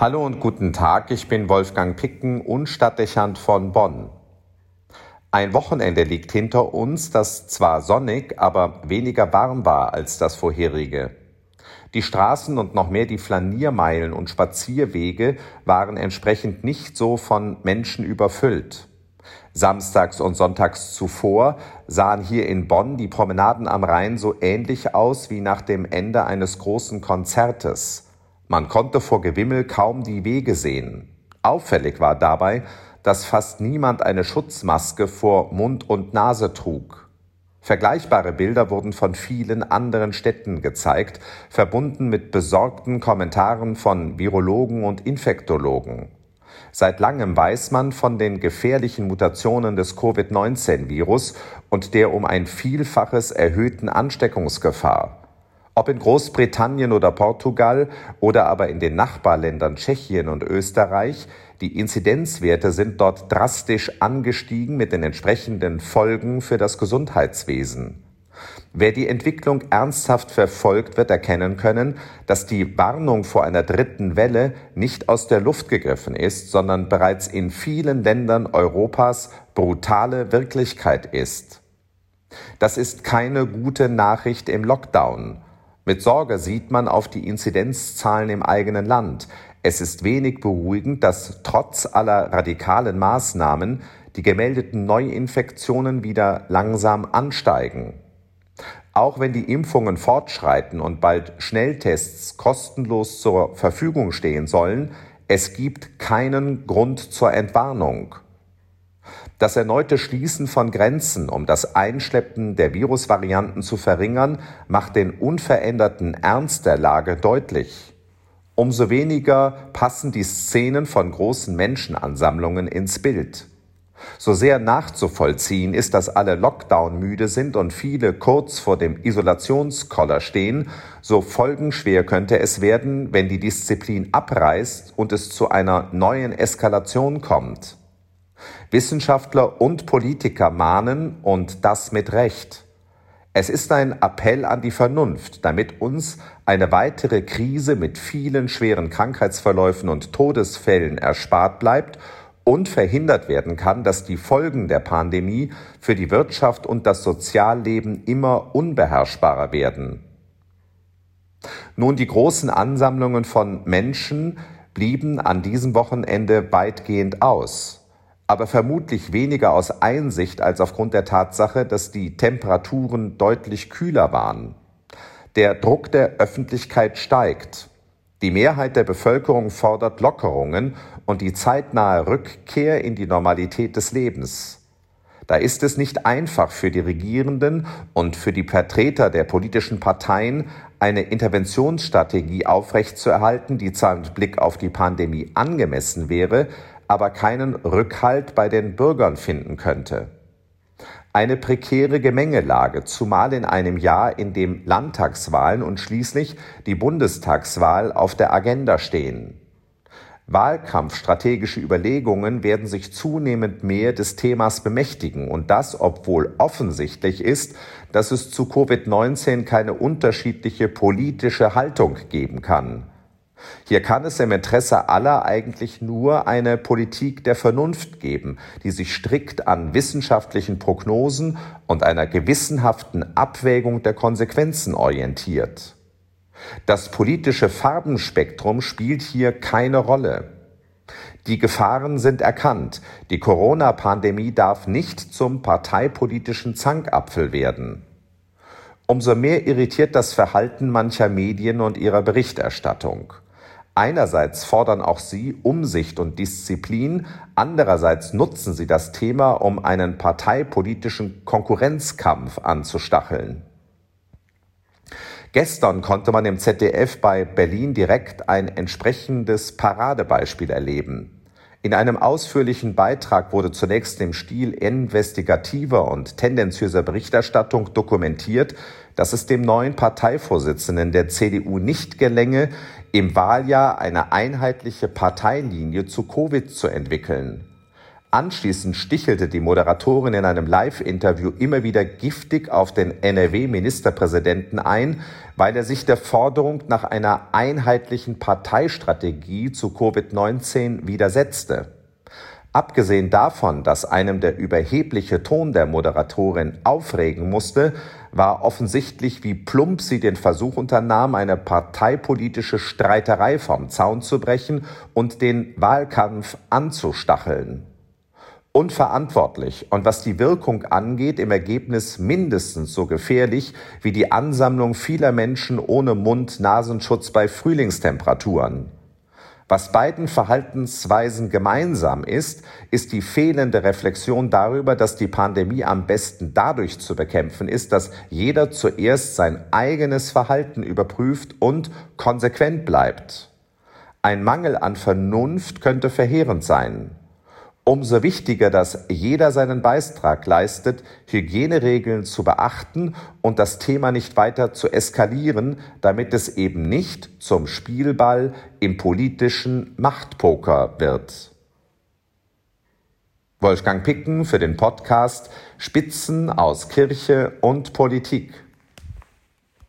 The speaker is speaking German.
Hallo und guten Tag, ich bin Wolfgang Picken und Stadtdechant von Bonn. Ein Wochenende liegt hinter uns, das zwar sonnig, aber weniger warm war als das vorherige. Die Straßen und noch mehr die Flaniermeilen und Spazierwege waren entsprechend nicht so von Menschen überfüllt. Samstags und sonntags zuvor sahen hier in Bonn die Promenaden am Rhein so ähnlich aus wie nach dem Ende eines großen Konzertes. Man konnte vor Gewimmel kaum die Wege sehen. Auffällig war dabei, dass fast niemand eine Schutzmaske vor Mund und Nase trug. Vergleichbare Bilder wurden von vielen anderen Städten gezeigt, verbunden mit besorgten Kommentaren von Virologen und Infektologen. Seit langem weiß man von den gefährlichen Mutationen des Covid-19-Virus und der um ein Vielfaches erhöhten Ansteckungsgefahr. Ob in Großbritannien oder Portugal oder aber in den Nachbarländern Tschechien und Österreich, die Inzidenzwerte sind dort drastisch angestiegen mit den entsprechenden Folgen für das Gesundheitswesen. Wer die Entwicklung ernsthaft verfolgt, wird erkennen können, dass die Warnung vor einer dritten Welle nicht aus der Luft gegriffen ist, sondern bereits in vielen Ländern Europas brutale Wirklichkeit ist. Das ist keine gute Nachricht im Lockdown. Mit Sorge sieht man auf die Inzidenzzahlen im eigenen Land. Es ist wenig beruhigend, dass trotz aller radikalen Maßnahmen die gemeldeten Neuinfektionen wieder langsam ansteigen. Auch wenn die Impfungen fortschreiten und bald Schnelltests kostenlos zur Verfügung stehen sollen, es gibt keinen Grund zur Entwarnung. Das erneute Schließen von Grenzen, um das Einschleppen der Virusvarianten zu verringern, macht den unveränderten Ernst der Lage deutlich. Umso weniger passen die Szenen von großen Menschenansammlungen ins Bild. So sehr nachzuvollziehen ist, dass alle Lockdown müde sind und viele kurz vor dem Isolationskoller stehen, so folgenschwer könnte es werden, wenn die Disziplin abreißt und es zu einer neuen Eskalation kommt. Wissenschaftler und Politiker mahnen, und das mit Recht. Es ist ein Appell an die Vernunft, damit uns eine weitere Krise mit vielen schweren Krankheitsverläufen und Todesfällen erspart bleibt und verhindert werden kann, dass die Folgen der Pandemie für die Wirtschaft und das Sozialleben immer unbeherrschbarer werden. Nun, die großen Ansammlungen von Menschen blieben an diesem Wochenende weitgehend aus aber vermutlich weniger aus Einsicht als aufgrund der Tatsache, dass die Temperaturen deutlich kühler waren. Der Druck der Öffentlichkeit steigt. Die Mehrheit der Bevölkerung fordert Lockerungen und die zeitnahe Rückkehr in die Normalität des Lebens. Da ist es nicht einfach für die Regierenden und für die Vertreter der politischen Parteien, eine Interventionsstrategie aufrechtzuerhalten, die zwar mit Blick auf die Pandemie angemessen wäre, aber keinen Rückhalt bei den Bürgern finden könnte. Eine prekäre Gemengelage, zumal in einem Jahr, in dem Landtagswahlen und schließlich die Bundestagswahl auf der Agenda stehen. Wahlkampfstrategische Überlegungen werden sich zunehmend mehr des Themas bemächtigen und das, obwohl offensichtlich ist, dass es zu Covid-19 keine unterschiedliche politische Haltung geben kann. Hier kann es im Interesse aller eigentlich nur eine Politik der Vernunft geben, die sich strikt an wissenschaftlichen Prognosen und einer gewissenhaften Abwägung der Konsequenzen orientiert. Das politische Farbenspektrum spielt hier keine Rolle. Die Gefahren sind erkannt. Die Corona-Pandemie darf nicht zum parteipolitischen Zankapfel werden. Umso mehr irritiert das Verhalten mancher Medien und ihrer Berichterstattung. Einerseits fordern auch sie Umsicht und Disziplin, andererseits nutzen sie das Thema, um einen parteipolitischen Konkurrenzkampf anzustacheln. Gestern konnte man im ZDF bei Berlin direkt ein entsprechendes Paradebeispiel erleben. In einem ausführlichen Beitrag wurde zunächst im Stil investigativer und tendenziöser Berichterstattung dokumentiert, dass es dem neuen Parteivorsitzenden der CDU nicht gelänge, im Wahljahr eine einheitliche Parteilinie zu Covid zu entwickeln. Anschließend stichelte die Moderatorin in einem Live-Interview immer wieder giftig auf den NRW-Ministerpräsidenten ein, weil er sich der Forderung nach einer einheitlichen Parteistrategie zu Covid-19 widersetzte. Abgesehen davon, dass einem der überhebliche Ton der Moderatorin aufregen musste, war offensichtlich, wie plump sie den Versuch unternahm, eine parteipolitische Streiterei vom Zaun zu brechen und den Wahlkampf anzustacheln unverantwortlich und was die Wirkung angeht, im Ergebnis mindestens so gefährlich wie die Ansammlung vieler Menschen ohne Mund-Nasenschutz bei Frühlingstemperaturen. Was beiden Verhaltensweisen gemeinsam ist, ist die fehlende Reflexion darüber, dass die Pandemie am besten dadurch zu bekämpfen ist, dass jeder zuerst sein eigenes Verhalten überprüft und konsequent bleibt. Ein Mangel an Vernunft könnte verheerend sein. Umso wichtiger, dass jeder seinen Beitrag leistet, Hygieneregeln zu beachten und das Thema nicht weiter zu eskalieren, damit es eben nicht zum Spielball im politischen Machtpoker wird. Wolfgang Picken für den Podcast Spitzen aus Kirche und Politik.